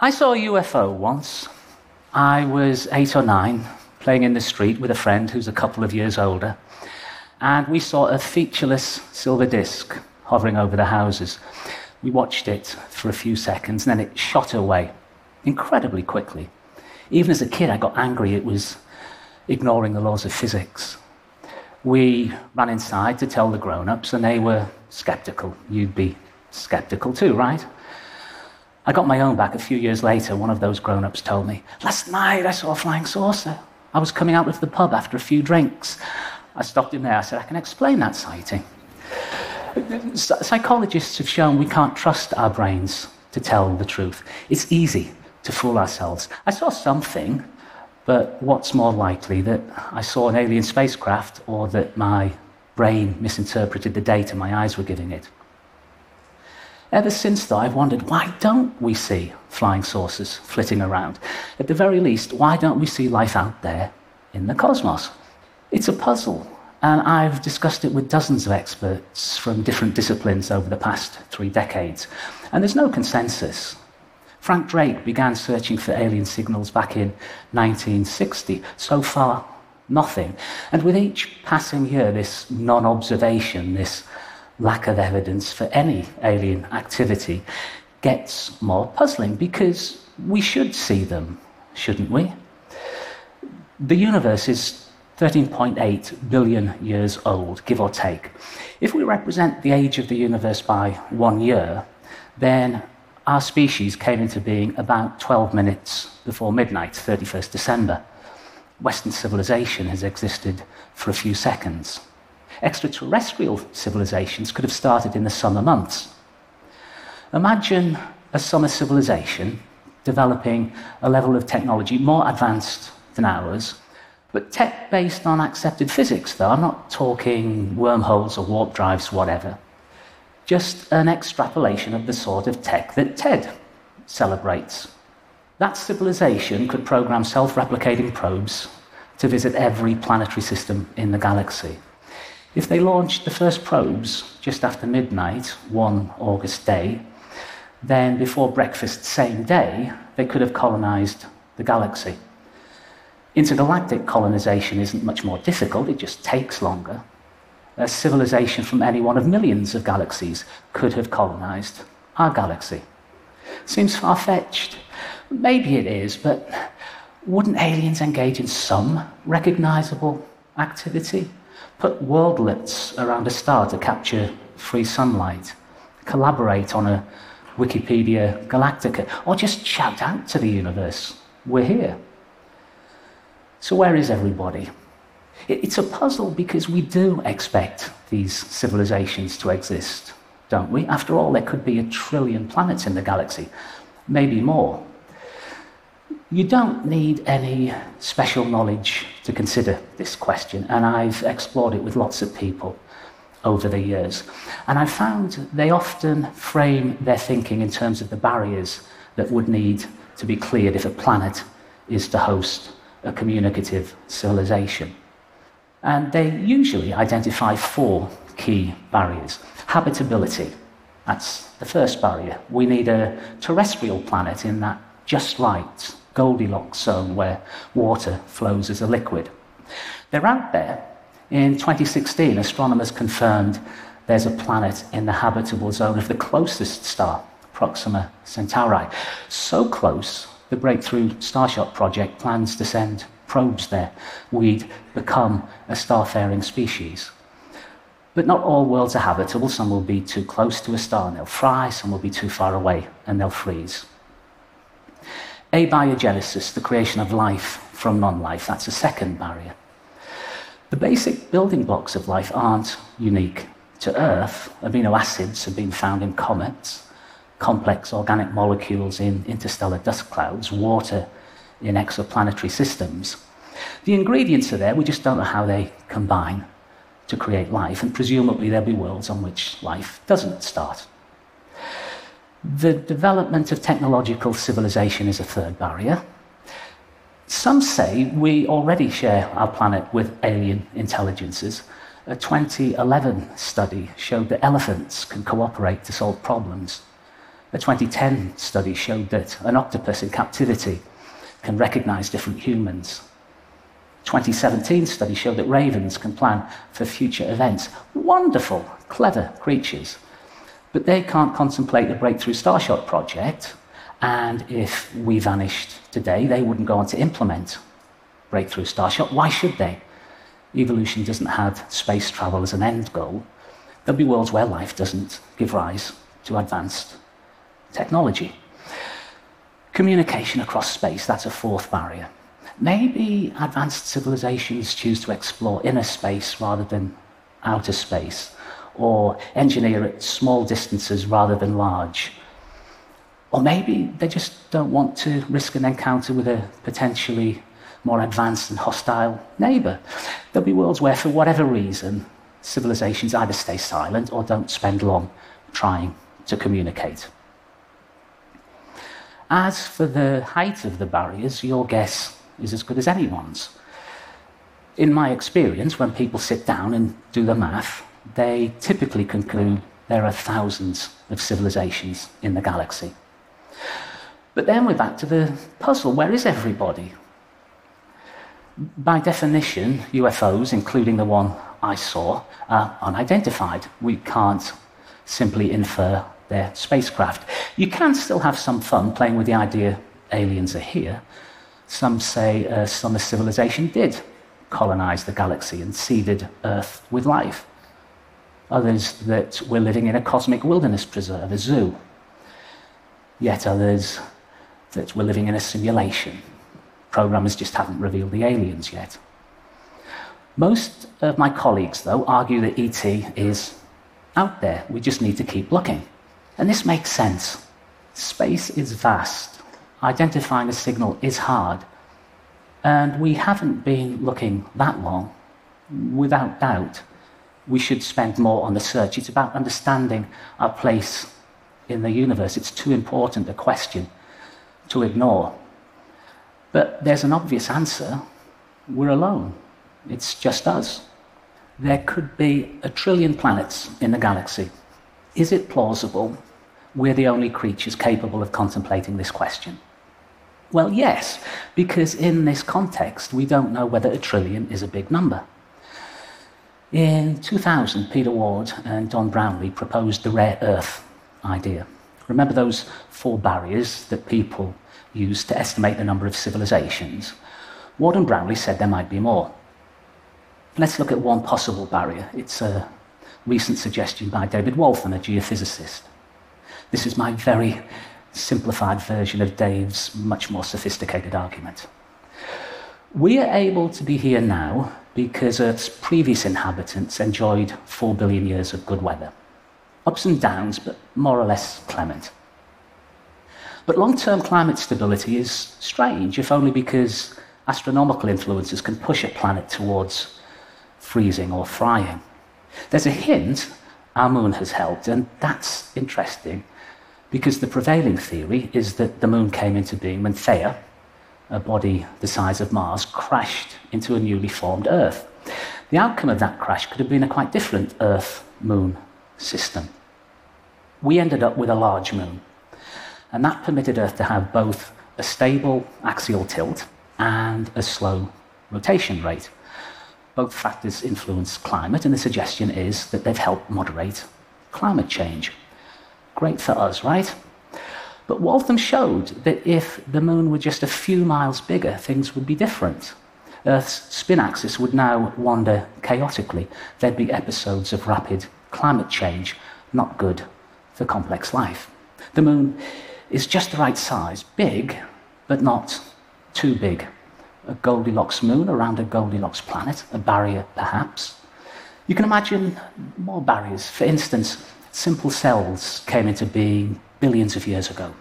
I saw a UFO once. I was eight or nine, playing in the street with a friend who's a couple of years older, and we saw a featureless silver disc hovering over the houses. We watched it for a few seconds, and then it shot away incredibly quickly. Even as a kid, I got angry it was ignoring the laws of physics. We ran inside to tell the grown ups, and they were skeptical. You'd be skeptical too, right? I got my own back a few years later. One of those grown ups told me, Last night I saw a flying saucer. I was coming out of the pub after a few drinks. I stopped him there. I said, I can explain that sighting. Psychologists have shown we can't trust our brains to tell the truth. It's easy to fool ourselves. I saw something, but what's more likely that I saw an alien spacecraft or that my brain misinterpreted the data my eyes were giving it? Ever since, though, I've wondered why don't we see flying saucers flitting around? At the very least, why don't we see life out there in the cosmos? It's a puzzle, and I've discussed it with dozens of experts from different disciplines over the past three decades, and there's no consensus. Frank Drake began searching for alien signals back in 1960. So far, nothing. And with each passing year, this non observation, this lack of evidence for any alien activity gets more puzzling because we should see them, shouldn't we? The universe is 13.8 billion years old, give or take. If we represent the age of the universe by one year, then our species came into being about 12 minutes before midnight, 31st December. Western civilization has existed for a few seconds extraterrestrial civilizations could have started in the summer months. Imagine a summer civilization developing a level of technology more advanced than ours, but tech based on accepted physics, though. I'm not talking wormholes or warp drives, whatever. Just an extrapolation of the sort of tech that TED celebrates. That civilization could program self replicating probes to visit every planetary system in the galaxy. If they launched the first probes just after midnight, one August day, then before breakfast same day, they could have colonized the galaxy. Intergalactic colonization isn't much more difficult, it just takes longer. A civilization from any one of millions of galaxies could have colonized our galaxy. Seems far fetched. Maybe it is, but wouldn't aliens engage in some recognizable activity? Put worldlets around a star to capture free sunlight. Collaborate on a Wikipedia Galactica. Or just shout out to the universe, we're here. So, where is everybody? It's a puzzle because we do expect these civilizations to exist, don't we? After all, there could be a trillion planets in the galaxy, maybe more. You don't need any special knowledge to consider this question, and I've explored it with lots of people over the years. And I found they often frame their thinking in terms of the barriers that would need to be cleared if a planet is to host a communicative civilization. And they usually identify four key barriers. Habitability, that's the first barrier. We need a terrestrial planet in that just right Goldilocks zone where water flows as a liquid. They're out there. In 2016, astronomers confirmed there's a planet in the habitable zone of the closest star, Proxima Centauri. So close, the Breakthrough Starshot project plans to send probes there. We'd become a starfaring species. But not all worlds are habitable. Some will be too close to a star and they'll fry, some will be too far away and they'll freeze. Abiogenesis, the creation of life from non life, that's a second barrier. The basic building blocks of life aren't unique to Earth. Amino acids have been found in comets, complex organic molecules in interstellar dust clouds, water in exoplanetary systems. The ingredients are there, we just don't know how they combine to create life, and presumably there'll be worlds on which life doesn't start. The development of technological civilization is a third barrier. Some say we already share our planet with alien intelligences. A 2011 study showed that elephants can cooperate to solve problems. A 2010 study showed that an octopus in captivity can recognize different humans. 2017 study showed that ravens can plan for future events. Wonderful, clever creatures. But they can't contemplate the Breakthrough Starshot project, and if we vanished today, they wouldn't go on to implement Breakthrough Starshot. Why should they? Evolution doesn't have space travel as an end goal. There'll be worlds where life doesn't give rise to advanced technology. Communication across space, that's a fourth barrier. Maybe advanced civilizations choose to explore inner space rather than outer space, or engineer at small distances rather than large. Or maybe they just don't want to risk an encounter with a potentially more advanced and hostile neighbour. There'll be worlds where, for whatever reason, civilizations either stay silent or don't spend long trying to communicate. As for the height of the barriers, your guess is as good as anyone's. In my experience, when people sit down and do the math, they typically conclude there are thousands of civilizations in the galaxy. But then we're back to the puzzle where is everybody? By definition, UFOs, including the one I saw, are unidentified. We can't simply infer their spacecraft. You can still have some fun playing with the idea aliens are here. Some say a summer civilization did colonize the galaxy and seeded Earth with life. Others that we're living in a cosmic wilderness preserve, a zoo. Yet others that we're living in a simulation. Programmers just haven't revealed the aliens yet. Most of my colleagues, though, argue that ET is out there. We just need to keep looking. And this makes sense. Space is vast. Identifying a signal is hard. And we haven't been looking that long. Without doubt, we should spend more on the search. It's about understanding our place in the universe. It's too important a question to ignore. But there's an obvious answer we're alone. It's just us. There could be a trillion planets in the galaxy. Is it plausible we're the only creatures capable of contemplating this question? Well, yes, because in this context, we don't know whether a trillion is a big number. In 2000, Peter Ward and Don Brownlee proposed the rare earth idea. Remember those four barriers that people use to estimate the number of civilizations? Ward and Brownlee said there might be more. Let's look at one possible barrier. It's a recent suggestion by David Waltham, a geophysicist. This is my very simplified version of Dave's much more sophisticated argument. We are able to be here now because Earth's previous inhabitants enjoyed four billion years of good weather. Ups and downs, but more or less clement. But long term climate stability is strange, if only because astronomical influences can push a planet towards freezing or frying. There's a hint our moon has helped, and that's interesting because the prevailing theory is that the moon came into being when Theia, a body the size of Mars, crashed into a newly formed Earth. The outcome of that crash could have been a quite different Earth moon system. We ended up with a large moon, and that permitted Earth to have both a stable axial tilt and a slow rotation rate. Both factors influence climate, and the suggestion is that they've helped moderate climate change. Great for us, right? But Waltham showed that if the moon were just a few miles bigger, things would be different. Earth's spin axis would now wander chaotically. There'd be episodes of rapid climate change, not good for complex life. The moon is just the right size, big, but not too big. A Goldilocks moon around a Goldilocks planet, a barrier perhaps. You can imagine more barriers. For instance, simple cells came into being billions of years ago.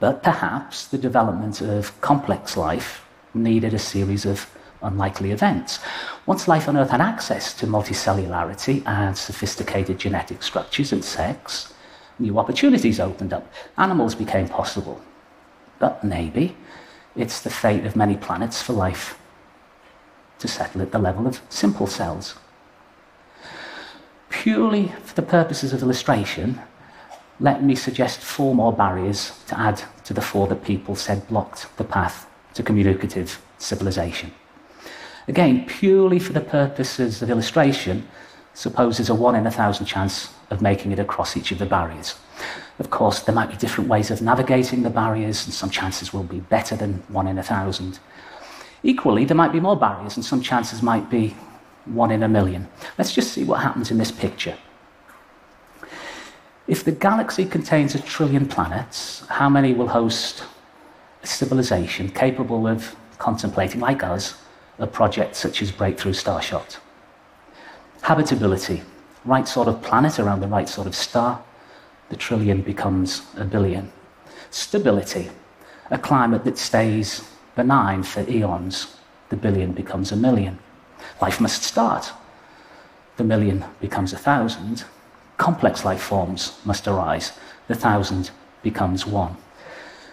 But perhaps the development of complex life needed a series of unlikely events. Once life on Earth had access to multicellularity and sophisticated genetic structures and sex, new opportunities opened up. Animals became possible. But maybe it's the fate of many planets for life to settle at the level of simple cells purely for the purposes of illustration, let me suggest four more barriers to add to the four that people said blocked the path to communicative civilization. Again, purely for the purposes of illustration, suppose there's a one in a thousand chance of making it across each of the barriers. Of course, there might be different ways of navigating the barriers, and some chances will be better than one in a thousand. Equally, there might be more barriers, and some chances might be one in a million. Let's just see what happens in this picture. If the galaxy contains a trillion planets, how many will host a civilization capable of contemplating, like us, a project such as Breakthrough Starshot? Habitability, right sort of planet around the right sort of star, the trillion becomes a billion. Stability, a climate that stays benign for eons, the billion becomes a million. Life must start. The million becomes a thousand. Complex life forms must arise. The thousand becomes one.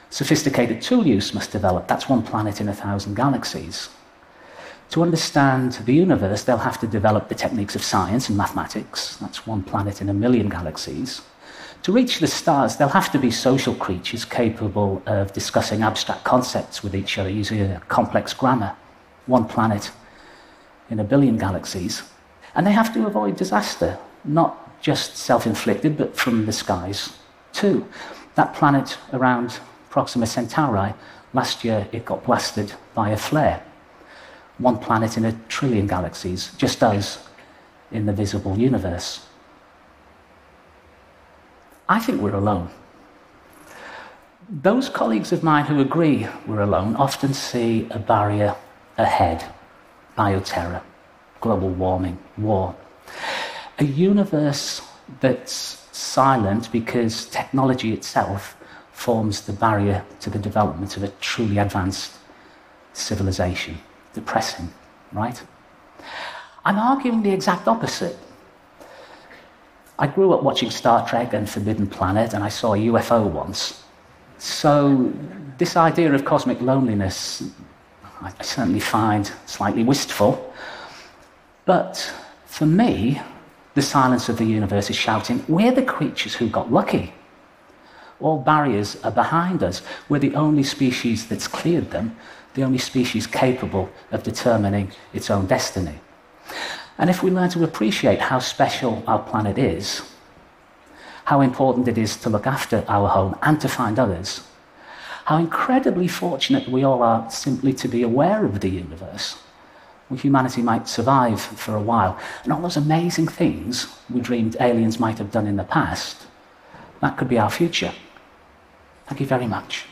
Sophisticated tool use must develop. That's one planet in a thousand galaxies. To understand the universe, they'll have to develop the techniques of science and mathematics. That's one planet in a million galaxies. To reach the stars, they'll have to be social creatures capable of discussing abstract concepts with each other using a complex grammar. One planet in a billion galaxies. And they have to avoid disaster, not just self inflicted, but from the skies too. That planet around Proxima Centauri, last year it got blasted by a flare. One planet in a trillion galaxies, just as in the visible universe. I think we're alone. Those colleagues of mine who agree we're alone often see a barrier ahead bioterror, global warming, war. A universe that's silent because technology itself forms the barrier to the development of a truly advanced civilization. Depressing, right? I'm arguing the exact opposite. I grew up watching Star Trek and Forbidden Planet, and I saw a UFO once. So, this idea of cosmic loneliness I certainly find slightly wistful. But for me, the silence of the universe is shouting, We're the creatures who got lucky. All barriers are behind us. We're the only species that's cleared them, the only species capable of determining its own destiny. And if we learn to appreciate how special our planet is, how important it is to look after our home and to find others, how incredibly fortunate we all are simply to be aware of the universe. Humanity might survive for a while. And all those amazing things we dreamed aliens might have done in the past, that could be our future. Thank you very much.